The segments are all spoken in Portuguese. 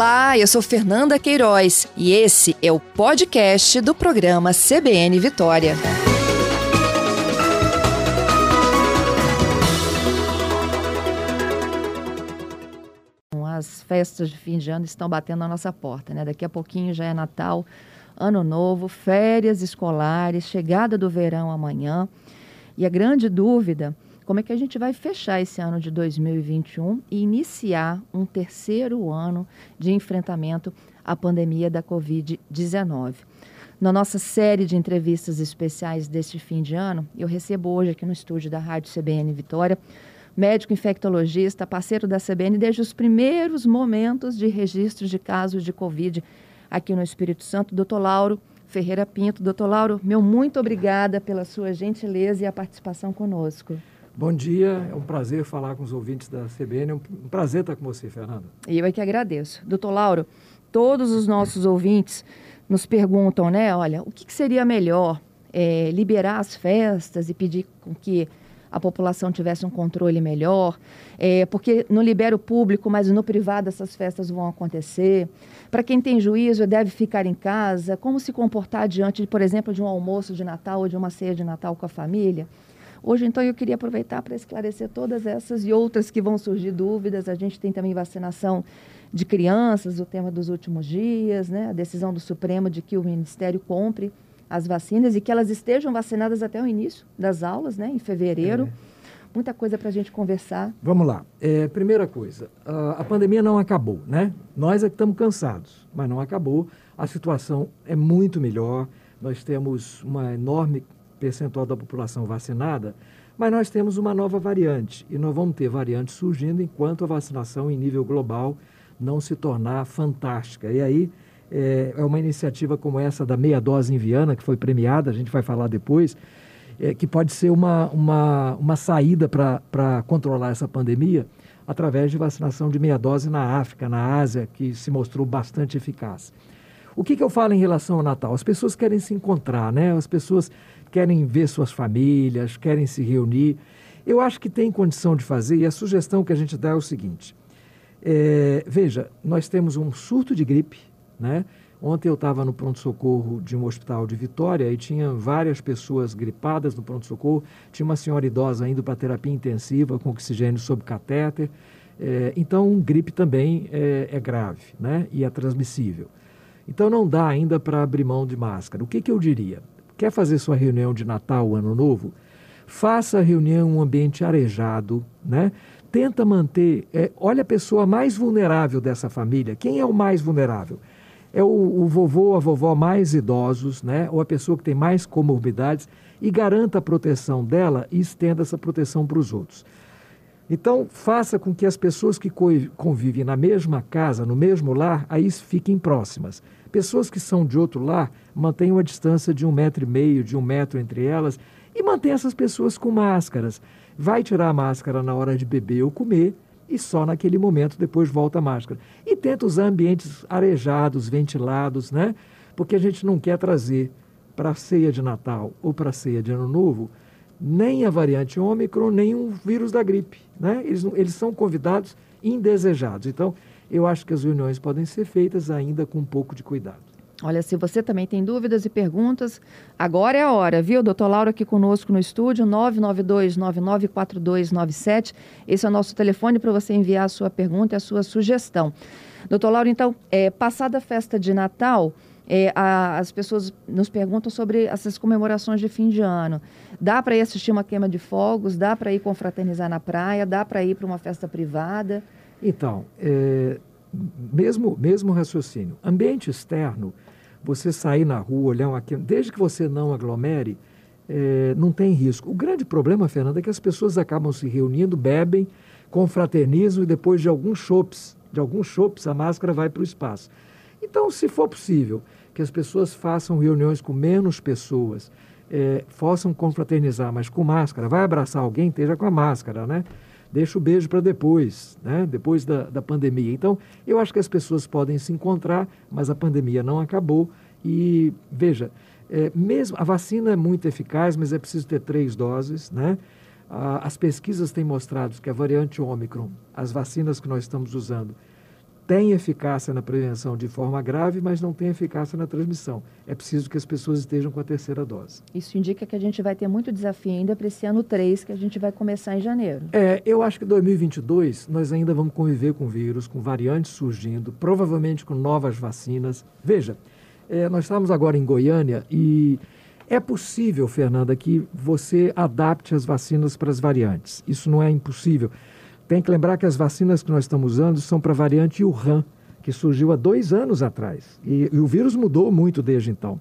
Olá, eu sou Fernanda Queiroz e esse é o podcast do programa CBN Vitória. As festas de fim de ano estão batendo na nossa porta, né? Daqui a pouquinho já é Natal, Ano Novo, férias escolares, chegada do verão amanhã. E a grande dúvida como é que a gente vai fechar esse ano de 2021 e iniciar um terceiro ano de enfrentamento à pandemia da Covid-19. Na nossa série de entrevistas especiais deste fim de ano, eu recebo hoje aqui no estúdio da Rádio CBN Vitória médico infectologista, parceiro da CBN desde os primeiros momentos de registro de casos de Covid aqui no Espírito Santo, doutor Lauro Ferreira Pinto. Doutor Lauro, meu muito obrigada pela sua gentileza e a participação conosco. Bom dia, é um prazer falar com os ouvintes da CBN, é um prazer estar com você, Fernanda. Eu é que agradeço. Doutor Lauro, todos os nossos ouvintes nos perguntam, né, olha, o que, que seria melhor, é, liberar as festas e pedir com que a população tivesse um controle melhor, é, porque não libera o público, mas no privado essas festas vão acontecer. Para quem tem juízo, deve ficar em casa. Como se comportar diante, por exemplo, de um almoço de Natal ou de uma ceia de Natal com a família? Hoje, então, eu queria aproveitar para esclarecer todas essas e outras que vão surgir dúvidas. A gente tem também vacinação de crianças, o tema dos últimos dias, né? a decisão do Supremo de que o Ministério compre as vacinas e que elas estejam vacinadas até o início das aulas, né? em fevereiro. É. Muita coisa para a gente conversar. Vamos lá. É, primeira coisa, a, a pandemia não acabou, né? Nós é que estamos cansados, mas não acabou. A situação é muito melhor. Nós temos uma enorme percentual da população vacinada, mas nós temos uma nova variante e nós vamos ter variantes surgindo enquanto a vacinação em nível global não se tornar fantástica. E aí é, é uma iniciativa como essa da meia dose em Viana, que foi premiada, a gente vai falar depois, é, que pode ser uma, uma, uma saída para controlar essa pandemia através de vacinação de meia dose na África, na Ásia, que se mostrou bastante eficaz. O que, que eu falo em relação ao Natal? As pessoas querem se encontrar, né? As pessoas querem ver suas famílias, querem se reunir. Eu acho que tem condição de fazer e a sugestão que a gente dá é o seguinte: é, veja, nós temos um surto de gripe, né? Ontem eu estava no pronto-socorro de um hospital de Vitória e tinha várias pessoas gripadas no pronto-socorro. Tinha uma senhora idosa indo para terapia intensiva com oxigênio sob catéter. É, então, gripe também é, é, grave né? e é transmissível. Então, não dá ainda para abrir mão de máscara. O que, que eu diria? Quer fazer sua reunião de Natal, Ano Novo? Faça a reunião em um ambiente arejado, né? Tenta manter. É, olha a pessoa mais vulnerável dessa família. Quem é o mais vulnerável? É o, o vovô, a vovó mais idosos, né? Ou a pessoa que tem mais comorbidades e garanta a proteção dela e estenda essa proteção para os outros. Então, faça com que as pessoas que convivem na mesma casa, no mesmo lar, aí fiquem próximas. Pessoas que são de outro lar mantenham a distância de um metro e meio, de um metro entre elas e mantenha essas pessoas com máscaras. Vai tirar a máscara na hora de beber ou comer e só naquele momento depois volta a máscara. E tenta usar ambientes arejados, ventilados, né? Porque a gente não quer trazer para a ceia de Natal ou para a ceia de Ano Novo nem a variante Ômicron, nem o vírus da gripe, né? Eles, eles são convidados indesejados. Então, eu acho que as reuniões podem ser feitas ainda com um pouco de cuidado. Olha, se você também tem dúvidas e perguntas, agora é a hora, viu? Doutor Lauro aqui conosco no estúdio, 992-994297. Esse é o nosso telefone para você enviar a sua pergunta e a sua sugestão. Doutor Lauro, então, é, passada a festa de Natal, é, a, as pessoas nos perguntam sobre essas comemorações de fim de ano. Dá para ir assistir uma queima de fogos? Dá para ir confraternizar na praia? Dá para ir para uma festa privada? Então, é, mesmo, mesmo raciocínio, ambiente externo, você sair na rua, olhar uma desde que você não aglomere, é, não tem risco. O grande problema, Fernanda, é que as pessoas acabam se reunindo, bebem, confraternizam e depois de alguns chopes, de alguns chopes, a máscara vai para o espaço. Então, se for possível que as pessoas façam reuniões com menos pessoas, é, possam confraternizar, mas com máscara, vai abraçar alguém, esteja com a máscara, né? deixa o beijo para depois, né? depois da, da pandemia. Então, eu acho que as pessoas podem se encontrar, mas a pandemia não acabou. E, veja, é, mesmo a vacina é muito eficaz, mas é preciso ter três doses. Né? as pesquisas têm mostrado que a variante Ômicron, as vacinas que nós estamos usando, tem eficácia na prevenção de forma grave, mas não tem eficácia na transmissão. É preciso que as pessoas estejam com a terceira dose. Isso indica que a gente vai ter muito desafio ainda para esse ano 3, que a gente vai começar em janeiro. É, eu acho que 2022 nós ainda vamos conviver com vírus, com variantes surgindo, provavelmente com novas vacinas. Veja, é, nós estamos agora em Goiânia e é possível, Fernanda, que você adapte as vacinas para as variantes. Isso não é impossível. Tem que lembrar que as vacinas que nós estamos usando são para a variante Wuhan, que surgiu há dois anos atrás. E, e, o vírus mudou muito desde então.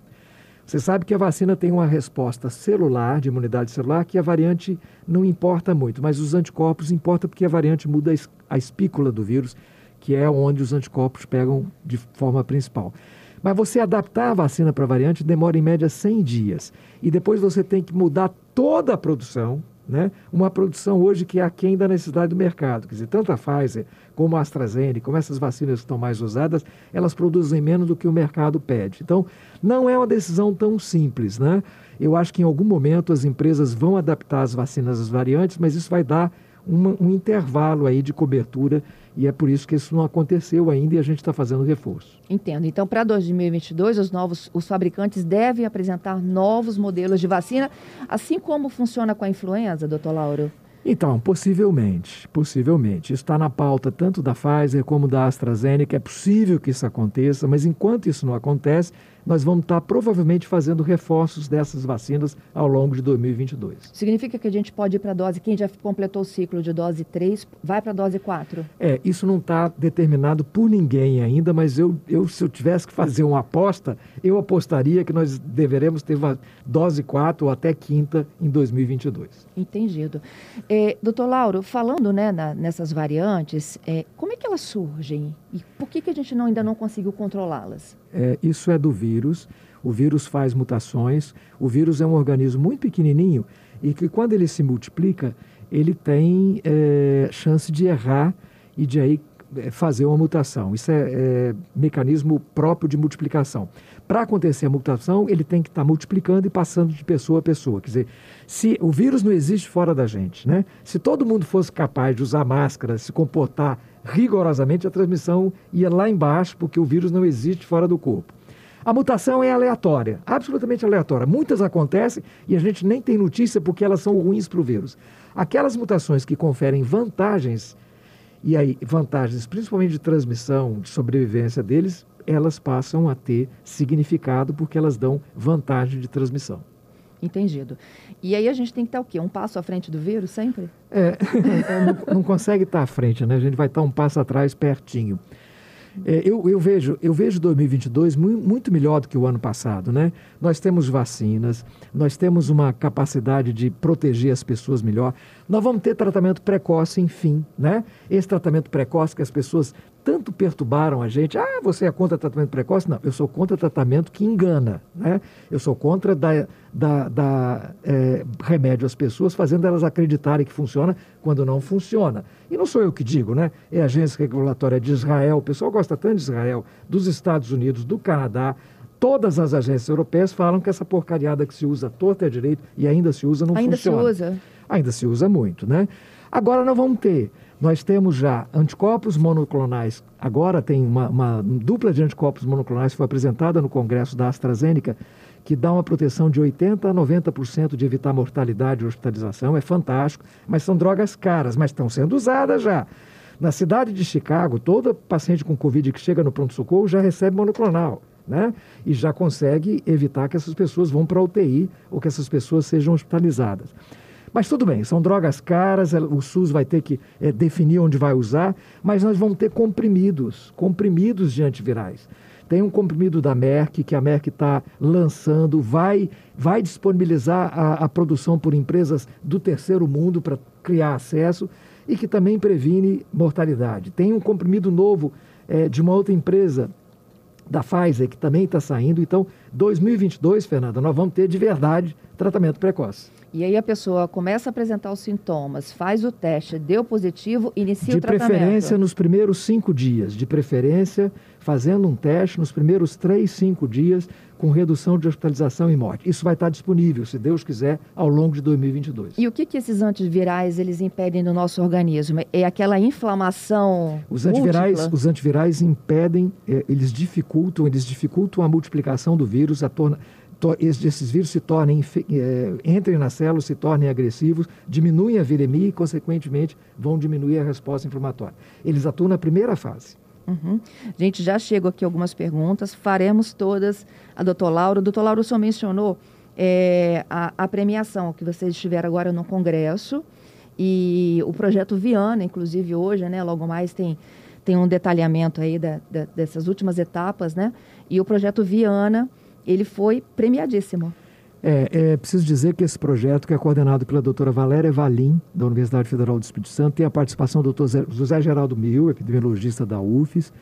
Você sabe que a vacina tem uma resposta celular, de imunidade celular, que a variante não importa muito, mas os anticorpos importa porque a variante muda a espícula do vírus, que é onde os anticorpos pegam de forma principal. Mas você adaptar a vacina para a variante demora em média 100 dias. E depois você tem que mudar toda a produção, né? uma produção hoje que é aquém da necessidade do mercado. Quer dizer, tanto a Pfizer como a AstraZeneca, como essas vacinas que estão mais usadas, elas produzem menos do que o mercado pede. Então, não é uma decisão tão simples. Né? Eu acho que em algum momento as empresas vão adaptar as vacinas às variantes, mas isso vai dar uma, um intervalo aí de cobertura e é por isso que isso não aconteceu ainda e a gente está fazendo reforço. Entendo. Então, para 2022, os novos, os fabricantes devem apresentar novos modelos de vacina, assim como funciona com a influenza, doutor Lauro? Então, possivelmente, possivelmente. Isso está na pauta tanto da Pfizer como da AstraZeneca. É possível que isso aconteça, mas enquanto isso não acontece, nós vamos estar provavelmente fazendo reforços dessas vacinas ao longo de 2022. Significa que a gente pode ir para a dose, quem já completou o ciclo de dose 3, vai para a dose 4? É, isso não está determinado por ninguém ainda, mas eu, eu, se eu tivesse que fazer uma aposta, eu apostaria que nós deveremos ter dose 4 ou até quinta em 2022. Entendido. É, doutor Lauro, falando né, na, nessas variantes, é, como é que elas surgem e por que, que a gente não, ainda não conseguiu controlá-las? É, isso é do vírus. O vírus faz mutações. O vírus é um organismo muito pequenininho e que quando ele se multiplica, ele tem é, chance de errar e de aí é, fazer uma mutação. Isso é, é mecanismo próprio de multiplicação. Para acontecer a mutação, ele tem que estar tá multiplicando e passando de pessoa a pessoa. Quer dizer, se o vírus não existe fora da gente, né? Se todo mundo fosse capaz de usar máscara, se comportar rigorosamente, a transmissão ia lá embaixo, porque o vírus não existe fora do corpo. A mutação é aleatória, absolutamente aleatória. Muitas acontecem e a gente nem tem notícia porque elas são ruins para o vírus. Aquelas mutações que conferem vantagens, e aí vantagens principalmente de transmissão, de sobrevivência deles, elas passam a ter significado porque elas dão vantagem de transmissão. Entendido. E aí a gente tem que estar o quê? Um passo à frente do vírus sempre? É, não, não, consegue estar à frente, né? A gente vai estar um passo atrás pertinho. É, eu, eu, vejo, eu vejo 2022 muito, muito melhor do que o ano passado, né? Nós temos vacinas, nós temos uma capacidade de proteger as pessoas melhor. Nós vamos ter tratamento precoce, enfim, né? Esse tratamento precoce que as pessoas tanto perturbaram a gente. Ah, você é contra tratamento precoce? Não, eu sou contra tratamento que engana. Né? Eu sou contra dar, dar, dar é, remédio às pessoas, fazendo elas acreditarem que funciona quando não funciona. E não sou eu que digo, né? É a agência regulatória de Israel, o pessoal gosta tanto de Israel, dos Estados Unidos, do Canadá. Todas as agências europeias falam que essa porcariada que se usa torta e direito e ainda se usa não ainda funciona. Ainda se usa. Ainda se usa muito, né? Agora nós vamos ter nós temos já anticorpos monoclonais. Agora tem uma, uma dupla de anticorpos monoclonais que foi apresentada no Congresso da AstraZeneca, que dá uma proteção de 80% a 90% de evitar mortalidade e hospitalização. É fantástico, mas são drogas caras, mas estão sendo usadas já. Na cidade de Chicago, todo paciente com Covid que chega no pronto-socorro já recebe monoclonal. Né? E já consegue evitar que essas pessoas vão para a UTI ou que essas pessoas sejam hospitalizadas. Mas tudo bem, são drogas caras, o SUS vai ter que é, definir onde vai usar, mas nós vamos ter comprimidos, comprimidos de antivirais. Tem um comprimido da Merck, que a Merck está lançando, vai, vai disponibilizar a, a produção por empresas do terceiro mundo para criar acesso e que também previne mortalidade. Tem um comprimido novo é, de uma outra empresa, da Pfizer, que também está saindo. Então, 2022, Fernanda, nós vamos ter de verdade tratamento precoce. E aí a pessoa começa a apresentar os sintomas, faz o teste, deu positivo, inicia de o tratamento. De preferência nos primeiros cinco dias. De preferência, fazendo um teste nos primeiros três, cinco dias, com redução de hospitalização e morte. Isso vai estar disponível, se Deus quiser, ao longo de 2022. E o que, que esses antivirais eles impedem no nosso organismo? É aquela inflamação Os antivirais, múltipla? os antivirais impedem, é, eles dificultam, eles dificultam a multiplicação do vírus, a torna, to, esses vírus se tornem, é, entrem na célula, se tornem agressivos, diminuem a viremia e, consequentemente, vão diminuir a resposta inflamatória. Eles atuam na primeira fase. Uhum. Gente, já chegou aqui algumas perguntas, faremos todas a doutor Lauro. Doutor Lauro só mencionou é, a, a, premiação que vocês estiveram agora no Congresso e o projeto Viana, inclusive hoje, né, logo mais tem, tem um detalhamento aí da, da, dessas últimas etapas, né? E o projeto Viana, ele foi premiadíssimo. É, é, preciso dizer que esse projeto, que é coordenado pela doutora Valéria Valim, da Universidade Federal do Espírito Santo, tem a participação do doutor José Geraldo Mil, epidemiologista da UFES,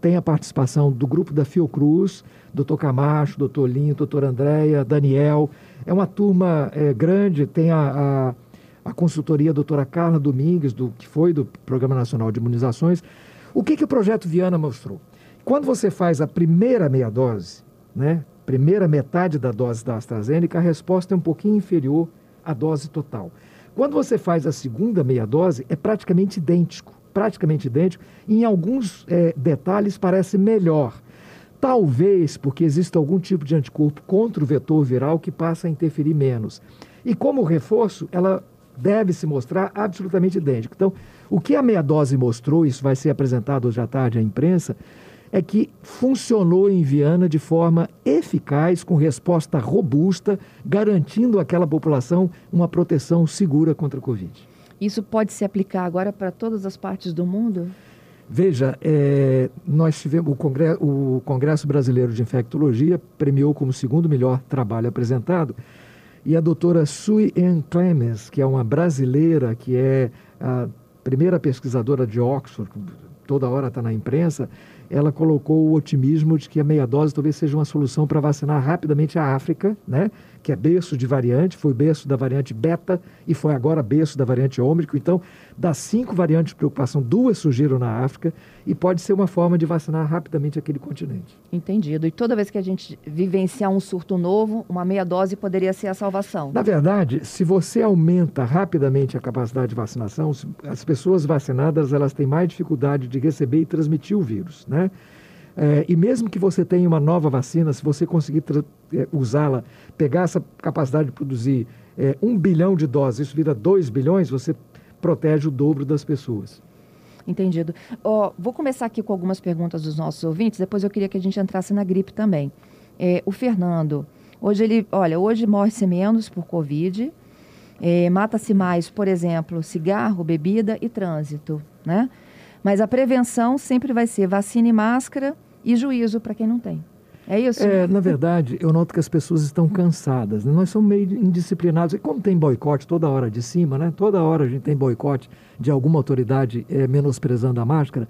tem a participação do grupo da Fiocruz, doutor Camacho, doutor Linho, doutor Andréia, Daniel. É uma turma é, grande, tem a, a, a consultoria doutora Carla Domingues, do, que foi do Programa Nacional de Imunizações. O que, que o projeto Viana mostrou? Quando você faz a primeira meia dose, né, primeira metade da dose da AstraZeneca, a resposta é um pouquinho inferior à dose total. Quando você faz a segunda meia dose, é praticamente idêntico, praticamente idêntico. Em alguns é, detalhes parece melhor. Talvez porque exista algum tipo de anticorpo contra o vetor viral que passa a interferir menos. E como reforço, ela deve se mostrar absolutamente idêntica. Então, o que a meia dose mostrou, isso vai ser apresentado hoje à tarde à imprensa, é que funcionou em Viana de forma eficaz, com resposta robusta, garantindo àquela população uma proteção segura contra a Covid. Isso pode se aplicar agora para todas as partes do mundo? Veja, é, nós tivemos o Congresso, o Congresso Brasileiro de Infectologia premiou como segundo melhor trabalho apresentado e a doutora Sui Ann Clemens, que é uma brasileira, que é a primeira pesquisadora de Oxford, toda hora está na imprensa, ela colocou o otimismo de que a meia dose talvez seja uma solução para vacinar rapidamente a África, né? Que é berço de variante, foi berço da variante beta e foi agora berço da variante ômicron. Então, das cinco variantes de preocupação, duas surgiram na África e pode ser uma forma de vacinar rapidamente aquele continente. Entendido. E toda vez que a gente vivenciar um surto novo, uma meia dose poderia ser a salvação. Na verdade, se você aumenta rapidamente a capacidade de vacinação, as pessoas vacinadas elas têm mais dificuldade de receber e transmitir o vírus, né? É, e mesmo que você tenha uma nova vacina, se você conseguir é, usá-la, pegar essa capacidade de produzir é, um bilhão de doses, isso vira dois bilhões, você protege o dobro das pessoas. Entendido. Oh, vou começar aqui com algumas perguntas dos nossos ouvintes, depois eu queria que a gente entrasse na gripe também. É, o Fernando, hoje ele, olha, hoje morre-se menos por Covid, é, mata-se mais, por exemplo, cigarro, bebida e trânsito, né? Mas a prevenção sempre vai ser vacina e máscara e juízo para quem não tem. É isso? É, na verdade, eu noto que as pessoas estão cansadas. Né? Nós somos meio indisciplinados. E como tem boicote toda hora de cima, né? toda hora a gente tem boicote de alguma autoridade é, menosprezando a máscara.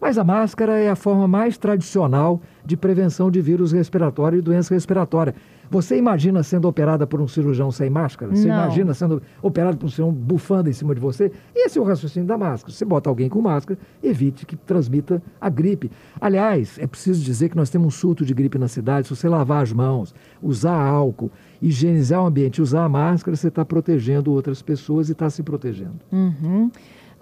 Mas a máscara é a forma mais tradicional de prevenção de vírus respiratório e doença respiratória. Você imagina sendo operada por um cirurgião sem máscara? Você Não. imagina sendo operada por um cirurgião bufando em cima de você? Esse é o raciocínio da máscara. Você bota alguém com máscara, evite que transmita a gripe. Aliás, é preciso dizer que nós temos um surto de gripe na cidade. Se você lavar as mãos, usar álcool, higienizar o ambiente, usar a máscara, você está protegendo outras pessoas e está se protegendo. Uhum.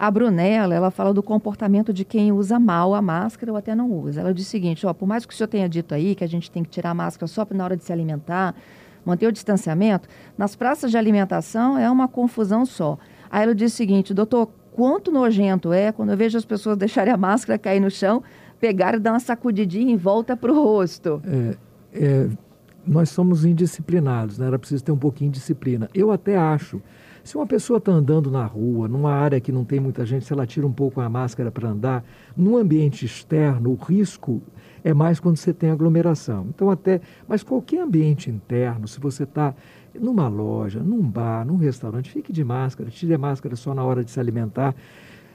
A Brunella, ela fala do comportamento de quem usa mal a máscara ou até não usa. Ela diz o seguinte, ó, por mais que o senhor tenha dito aí que a gente tem que tirar a máscara só na hora de se alimentar, manter o distanciamento, nas praças de alimentação é uma confusão só. Aí ela diz o seguinte, doutor, quanto nojento é quando eu vejo as pessoas deixarem a máscara cair no chão, pegar e dar uma sacudidinha em volta para o rosto. É, é, nós somos indisciplinados, né? era preciso ter um pouquinho de disciplina. Eu até acho se uma pessoa está andando na rua, numa área que não tem muita gente, se ela tira um pouco a máscara para andar, num ambiente externo, o risco é mais quando você tem aglomeração. Então, até, mas qualquer ambiente interno, se você está numa loja, num bar, num restaurante, fique de máscara, tire a máscara só na hora de se alimentar.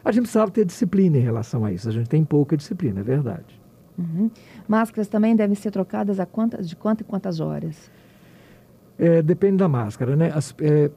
A gente precisava ter disciplina em relação a isso. A gente tem pouca disciplina, é verdade. Uhum. Máscaras também devem ser trocadas a quantas, de quantas e quantas horas? É, depende da máscara, né? As, é,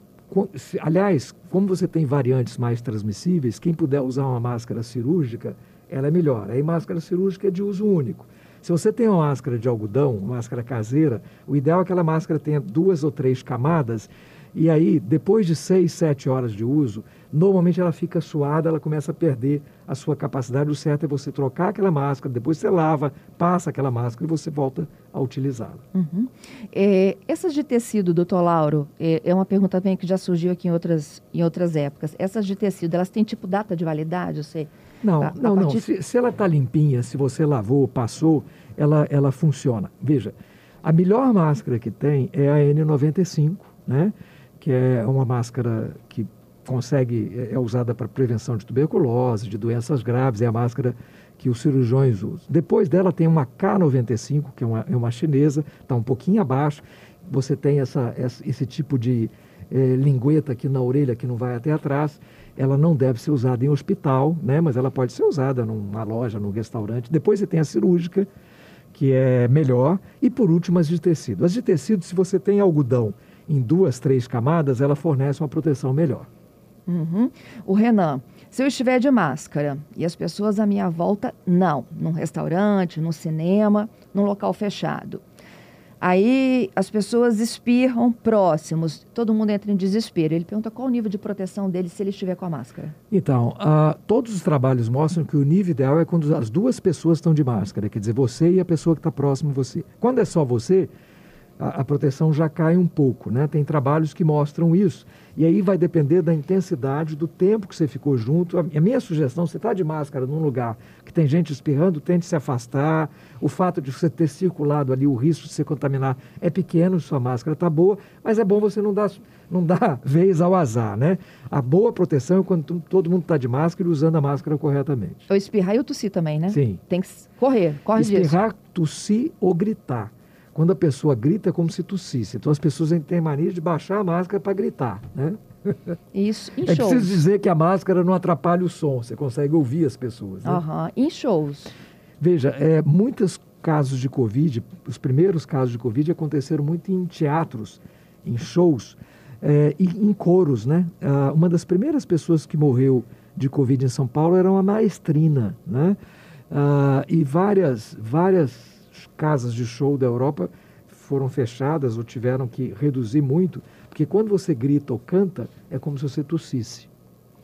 Aliás, como você tem variantes mais transmissíveis, quem puder usar uma máscara cirúrgica, ela é melhor. Aí máscara cirúrgica é de uso único. Se você tem uma máscara de algodão, uma máscara caseira, o ideal é que aquela máscara tenha duas ou três camadas e aí, depois de seis, sete horas de uso, normalmente ela fica suada, ela começa a perder a sua capacidade. O certo é você trocar aquela máscara, depois você lava, passa aquela máscara e você volta a utilizá-la. Uhum. É, essas de tecido, doutor Lauro, é, é, uma pergunta também que já surgiu aqui em outras, em outras épocas. Essas de tecido, elas têm tipo data de validade? Você, não, a, não, a partir... não. Se, se ela está limpinha, se você lavou, passou, ela, ela funciona. Veja, a melhor máscara que tem é a N95, né? que é uma máscara que consegue, é, é usada para prevenção de tuberculose, de doenças graves, é a máscara que os cirurgiões usam. Depois dela tem uma K95, que é uma, é uma chinesa, está um pouquinho abaixo. Você tem essa, esse tipo de é, lingueta aqui na orelha que não vai até atrás. Ela não deve ser usada em hospital, né? mas ela pode ser usada numa loja, num restaurante. Depois você tem a cirúrgica, que é melhor. E por último, as de tecido. As de tecido, se você tem algodão em duas, três camadas, ela fornece uma proteção melhor. Uhum. O Renan, se eu estiver de máscara e as pessoas à minha volta, não, num restaurante, no cinema, num local fechado. Aí as pessoas espirram próximos, todo mundo entra em desespero. Ele pergunta qual o nível de proteção dele se ele estiver com a máscara. Então, uh, todos os trabalhos mostram que o nível ideal é quando as duas pessoas estão de máscara, quer dizer, você e a pessoa que está próximo de você. Quando é só você, a, a, proteção já cai um pouco, né? Tem trabalhos que mostram isso. E aí vai depender da intensidade, do tempo que você ficou junto. A, minha sugestão, você está de máscara num lugar que tem gente espirrando, tente se afastar. O fato de você ter circulado ali, o risco de se contaminar é pequeno, sua máscara está boa, mas é bom você não dar, não dar vez ao azar, né? A boa proteção é quando todo mundo está de máscara e usando a máscara corretamente. Eu espirrar e eu tossir também, né? Sim. Tem que correr, corre Espirrar, disso. tossir ou gritar. Quando a pessoa grita é como se tossisse. Então as pessoas têm mania de baixar a máscara para gritar, né? Isso, em é shows. preciso dizer que a máscara não atrapalha o som, você consegue ouvir as pessoas. Né? Uhum. Em shows. Veja, é, muitos casos de Covid, os primeiros casos de Covid aconteceram muito em teatros, em shows é, e em coros, né? Ah, uma das primeiras pessoas que morreu de Covid em São Paulo era uma maestrina, né? Ah, e várias, várias casas de show da Europa foram fechadas ou tiveram que reduzir muito, porque quando você grita ou canta, é como se você tossisse.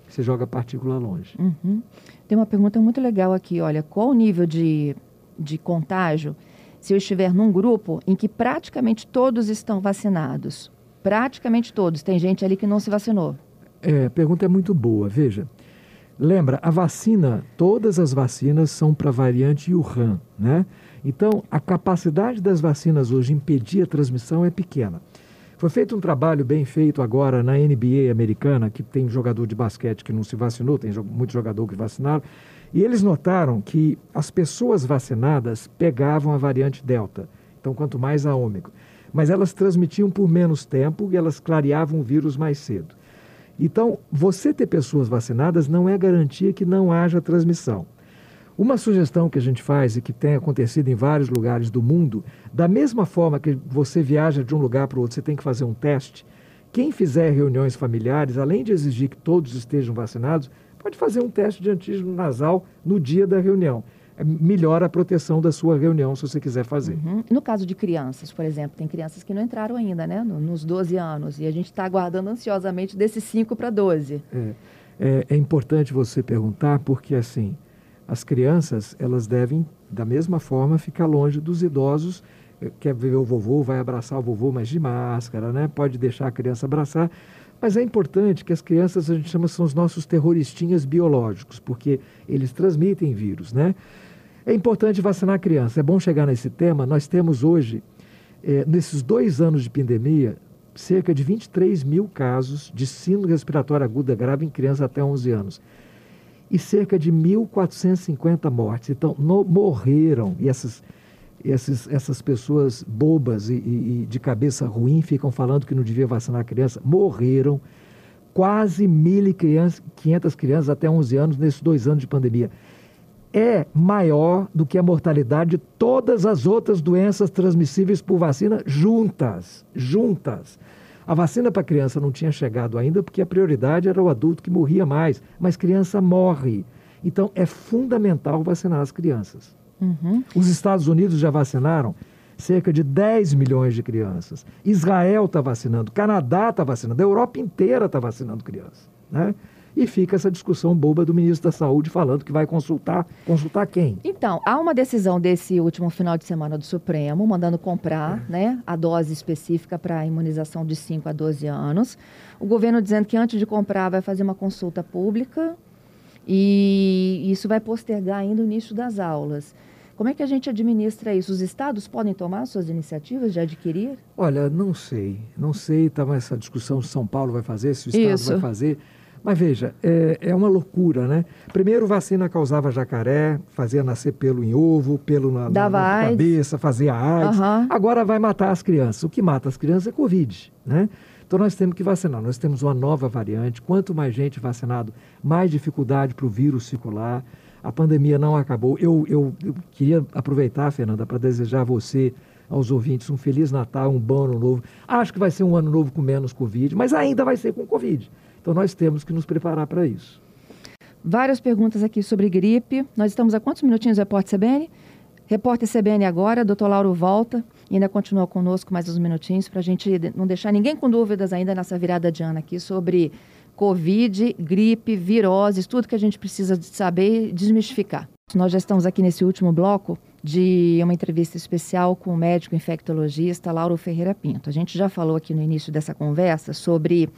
Você joga a partícula longe. Uhum. Tem uma pergunta muito legal aqui, olha, qual o nível de, de contágio se eu estiver num grupo em que praticamente todos estão vacinados? Praticamente todos. Tem gente ali que não se vacinou. É, a pergunta é muito boa. Veja, lembra, a vacina, todas as vacinas são para a variante Wuhan, né? Então, a capacidade das vacinas hoje impedir a transmissão é pequena. Foi feito um trabalho bem feito agora na NBA americana, que tem jogador de basquete que não se vacinou, tem muito jogador que vacinaram, e eles notaram que as pessoas vacinadas pegavam a variante Delta, então quanto mais a ômega, mas elas transmitiam por menos tempo e elas clareavam o vírus mais cedo. Então, você ter pessoas vacinadas não é garantia que não haja transmissão. Uma sugestão que a gente faz e que tem acontecido em vários lugares do mundo, da mesma forma que você viaja de um lugar para o outro, você tem que fazer um teste. Quem fizer reuniões familiares, além de exigir que todos estejam vacinados, pode fazer um teste de antígeno nasal no dia da reunião. Melhora a proteção da sua reunião, se você quiser fazer. Uhum. No caso de crianças, por exemplo, tem crianças que não entraram ainda, né, nos 12 anos, e a gente está aguardando ansiosamente desses 5 para 12. É, é, é importante você perguntar, porque assim, as crianças, elas devem, da mesma forma, ficar longe dos idosos. Eh, quer ver o vovô, vai abraçar o vovô, mas de máscara, né? Pode deixar a criança abraçar. Mas é importante que as crianças, a gente chama, são os nossos terroristinhas biológicos, porque eles transmitem vírus, né? É importante vacinar a criança. É bom chegar nesse tema. Nós temos hoje, é, nesses dois anos de pandemia, cerca de 23 mil casos de síndrome respiratória aguda grave em crianças até 11 anos e cerca de 1.450 mortes. Então, no, morreram, e essas, essas, pessoas bobas e, e, e, de cabeça ruim ficam falando que não devia vacinar a criança, morreram quase 1.500 crianças até 11 anos nesses dois anos de pandemia. É maior do que a mortalidade de todas as outras doenças transmissíveis por vacina juntas. Juntas. A vacina para criança não tinha chegado ainda porque a prioridade era o adulto que morria mais, mas criança morre. Então é fundamental vacinar as crianças. Uhum. Os Estados Unidos já vacinaram cerca de 10 milhões de crianças. Israel está vacinando, Canadá está vacinando, a Europa inteira está vacinando crianças. Né? E fica essa discussão boba do ministro da Saúde falando que vai consultar. Consultar quem? Então, há uma decisão desse último final de semana do Supremo, mandando comprar é. né, a dose específica para a imunização de 5 a 12 anos. O governo dizendo que antes de comprar vai fazer uma consulta pública e isso vai postergar ainda o início das aulas. Como é que a gente administra isso? Os estados podem tomar suas iniciativas de adquirir? Olha, não sei. Não sei. Estava essa discussão se São Paulo vai fazer, se o estado isso. vai fazer. Mas veja, é, é, uma loucura, né? Primeiro, vacina causava jacaré, fazia nascer pelo em ovo, pelo na, na, na cabeça, fazia AIDS. Uhum. Agora vai matar as crianças. O que mata as crianças é Covid, né? Então nós temos que vacinar. Nós temos uma nova variante. Quanto mais gente vacinado, mais dificuldade para o vírus circular a pandemia não acabou. Eu, eu, eu queria aproveitar, Fernanda, para desejar a você, aos ouvintes, um Feliz Natal, um bom ano novo. Acho que vai ser um ano novo com menos Covid, mas ainda vai ser com Covid. Então nós temos que nos preparar para isso. Várias perguntas aqui sobre gripe. Nós estamos a quantos minutinhos, repórter CBN? Repórter CBN agora, doutor Lauro volta e ainda continua conosco mais uns minutinhos para a gente não deixar ninguém com dúvidas ainda nessa virada de ano aqui sobre Covid, gripe, viroses, tudo que a gente precisa saber e desmistificar. Nós já estamos aqui nesse último bloco de uma entrevista especial com o médico infectologista Lauro Ferreira Pinto. A gente já falou aqui no início dessa conversa sobre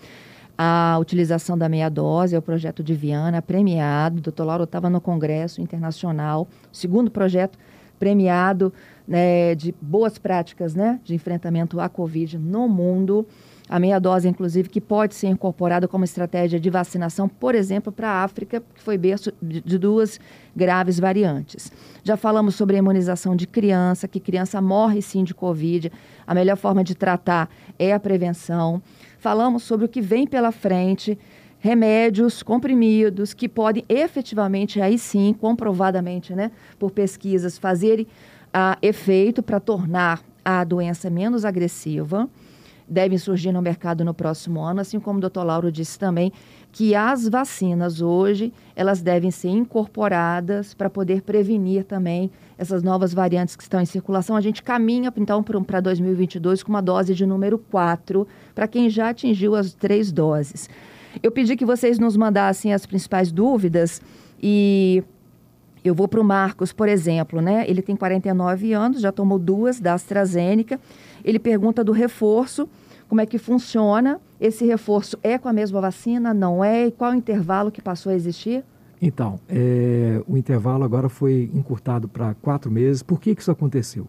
a utilização da meia dose, é o projeto de Viana, premiado. O doutor Lauro estava no Congresso Internacional, segundo projeto premiado né, de boas práticas né, de enfrentamento à Covid no mundo a meia dose, inclusive, que pode ser incorporada como estratégia de vacinação, por exemplo, para a África, que foi berço de duas graves variantes. Já falamos sobre a imunização de criança, que criança morre sim de Covid. A melhor forma de tratar é a prevenção. Falamos sobre o que vem pela frente, remédios, comprimidos, que podem efetivamente, aí sim, comprovadamente, né, por pesquisas, fazer uh, efeito para tornar a doença menos agressiva. Devem surgir no mercado no próximo ano, assim como o doutor Lauro disse também, que as vacinas hoje, elas devem ser incorporadas para poder prevenir também essas novas variantes que estão em circulação. A gente caminha, então, para 2022 com uma dose de número 4, para quem já atingiu as três doses. Eu pedi que vocês nos mandassem as principais dúvidas e eu vou para o Marcos, por exemplo, né? Ele tem 49 anos, já tomou duas da AstraZeneca. Ele pergunta do reforço, como é que funciona. Esse reforço é com a mesma vacina? Não é? E qual o intervalo que passou a existir? Então, é, o intervalo agora foi encurtado para quatro meses. Por que, que isso aconteceu?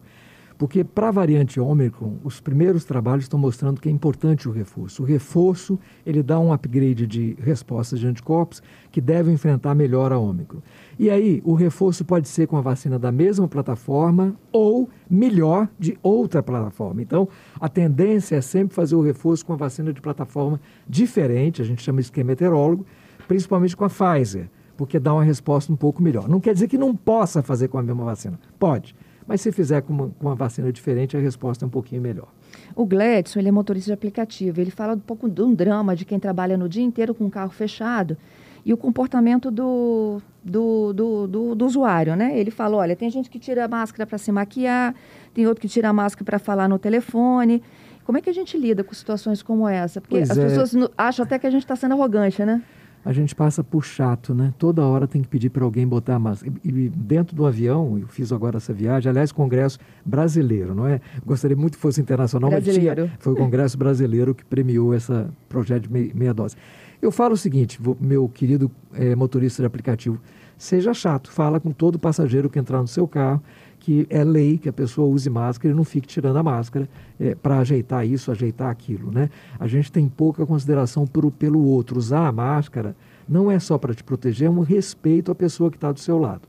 Porque para a variante Ômicron, os primeiros trabalhos estão mostrando que é importante o reforço. O reforço, ele dá um upgrade de respostas de anticorpos que devem enfrentar melhor a Ômicron. E aí, o reforço pode ser com a vacina da mesma plataforma ou melhor de outra plataforma. Então, a tendência é sempre fazer o reforço com a vacina de plataforma diferente, a gente chama de esquema heterólogo, principalmente com a Pfizer, porque dá uma resposta um pouco melhor. Não quer dizer que não possa fazer com a mesma vacina. Pode mas se fizer com uma, com uma vacina diferente, a resposta é um pouquinho melhor. O Gledson, ele é motorista de aplicativo. Ele fala um pouco de um drama de quem trabalha no dia inteiro com o carro fechado e o comportamento do, do, do, do, do usuário, né? Ele fala, olha, tem gente que tira a máscara para se maquiar, tem outro que tira a máscara para falar no telefone. Como é que a gente lida com situações como essa? Porque pois as é. pessoas acham até que a gente está sendo arrogante, né? A gente passa por chato, né? Toda hora tem que pedir para alguém botar a máscara. E, dentro do avião, eu fiz agora essa viagem, aliás, congresso brasileiro, não é? Gostaria muito que fosse internacional, brasileiro. mas tinha, foi o congresso brasileiro que premiou esse projeto de meia dose. Eu falo o seguinte, meu querido é, motorista de aplicativo, seja chato, fala com todo passageiro que entrar no seu carro, que é lei que a pessoa use máscara e não fique tirando a máscara é, para ajeitar isso, ajeitar aquilo. Né? A gente tem pouca consideração por, pelo outro. Usar a máscara não é só para te proteger, é um respeito à pessoa que está do seu lado.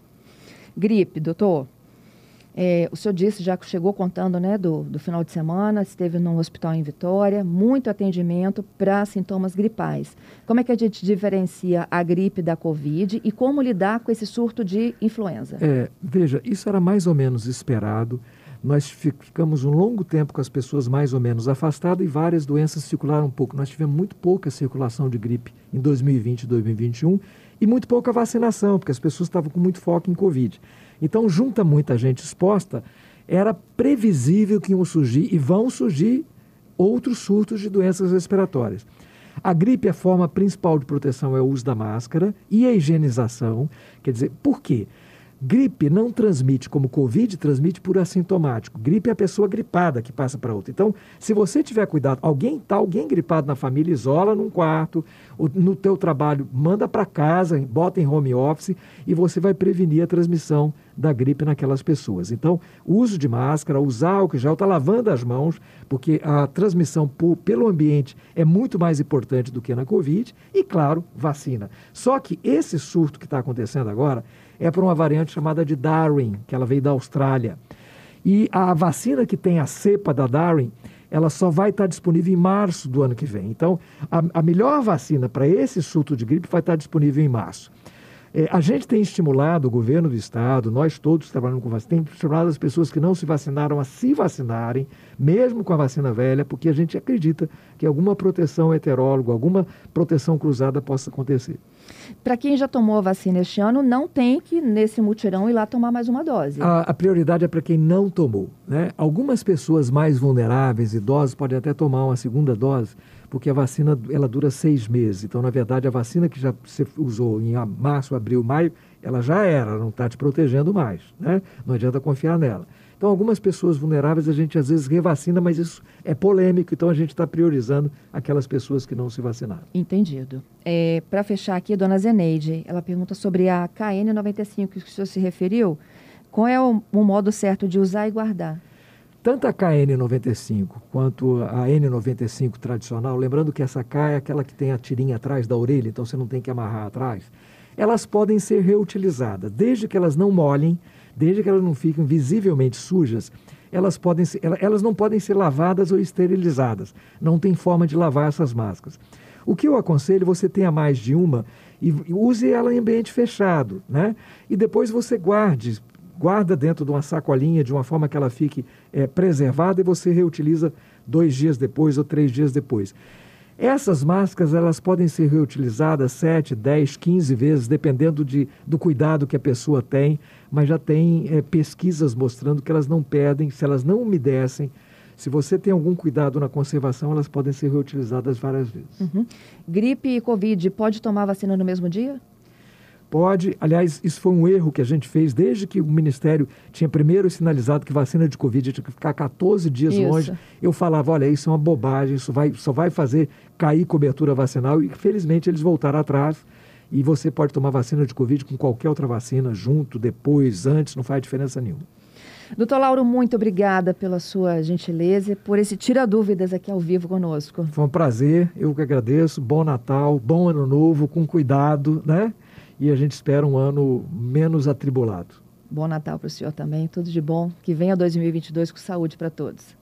Gripe, doutor. É, o senhor disse, já que chegou contando né, do, do final de semana, esteve num hospital em Vitória, muito atendimento para sintomas gripais. Como é que a gente diferencia a gripe da Covid e como lidar com esse surto de influenza? É, veja, isso era mais ou menos esperado. Nós ficamos um longo tempo com as pessoas mais ou menos afastadas e várias doenças circularam um pouco. Nós tivemos muito pouca circulação de gripe em 2020 e 2021 e muito pouca vacinação, porque as pessoas estavam com muito foco em Covid. Então, junta muita gente exposta, era previsível que iam surgir e vão surgir outros surtos de doenças respiratórias. A gripe, a forma principal de proteção é o uso da máscara e a higienização. Quer dizer, por quê? Gripe não transmite como Covid, transmite por assintomático. Gripe é a pessoa gripada que passa para outra. Então, se você tiver cuidado, alguém está alguém gripado na família, isola num quarto, no teu trabalho, manda para casa, bota em home office e você vai prevenir a transmissão da gripe naquelas pessoas. Então, uso de máscara, usar álcool gel, está lavando as mãos, porque a transmissão por, pelo ambiente é muito mais importante do que na Covid, e, claro, vacina. Só que esse surto que está acontecendo agora é por uma variante chamada de Darwin, que ela veio da Austrália. E a vacina que tem a cepa da Darwin, ela só vai estar disponível em março do ano que vem. Então, a, a melhor vacina para esse surto de gripe vai estar disponível em março. É, a gente tem estimulado, o governo do estado, nós todos trabalhando com vacina, tem estimulado as pessoas que não se vacinaram a se vacinarem, mesmo com a vacina velha, porque a gente acredita que alguma proteção heteróloga, alguma proteção cruzada possa acontecer. Para quem já tomou a vacina este ano, não tem que, nesse mutirão, ir lá tomar mais uma dose. A, a prioridade é para quem não tomou. Né? Algumas pessoas mais vulneráveis, idosos, podem até tomar uma segunda dose, porque a vacina ela dura seis meses. Então, na verdade, a vacina que já você usou em março, abril, maio, ela já era, não está te protegendo mais. Né? Não adianta confiar nela. Então, algumas pessoas vulneráveis a gente às vezes revacina, mas isso é polêmico, então a gente está priorizando aquelas pessoas que não se vacinaram. Entendido. É, Para fechar aqui, dona Zeneide, ela pergunta sobre a KN95 que o senhor se referiu. Qual é o, o modo certo de usar e guardar? Tanto a KN95 quanto a N95 tradicional, lembrando que essa K é aquela que tem a tirinha atrás da orelha, então você não tem que amarrar atrás, elas podem ser reutilizadas, desde que elas não molhem desde que elas não fiquem visivelmente sujas, elas, podem ser, elas não podem ser lavadas ou esterilizadas. Não tem forma de lavar essas máscaras. O que eu aconselho, você tenha mais de uma e use ela em ambiente fechado, né? E depois você guarde, guarda dentro de uma sacolinha de uma forma que ela fique é, preservada e você reutiliza dois dias depois ou três dias depois. Essas máscaras elas podem ser reutilizadas 7, 10, 15 vezes, dependendo de, do cuidado que a pessoa tem, mas já tem é, pesquisas mostrando que elas não perdem, se elas não umedecem, se você tem algum cuidado na conservação, elas podem ser reutilizadas várias vezes. Uhum. Gripe e Covid, pode tomar vacina no mesmo dia? Pode, aliás, isso foi um erro que a gente fez desde que o Ministério tinha primeiro sinalizado que vacina de Covid tinha que ficar 14 dias isso. longe. Eu falava, olha, isso é uma bobagem, isso vai, só vai fazer cair cobertura vacinal e felizmente eles voltaram atrás. E você pode tomar vacina de Covid com qualquer outra vacina, junto, depois, antes, não faz diferença nenhuma. Doutor Lauro, muito obrigada pela sua gentileza e por esse tira dúvidas aqui ao vivo conosco. Foi um prazer, eu que agradeço. Bom Natal, bom Ano Novo, com cuidado, né? E a gente espera um ano menos atribulado. Bom Natal para o senhor também, tudo de bom. Que venha 2022 com saúde para todos.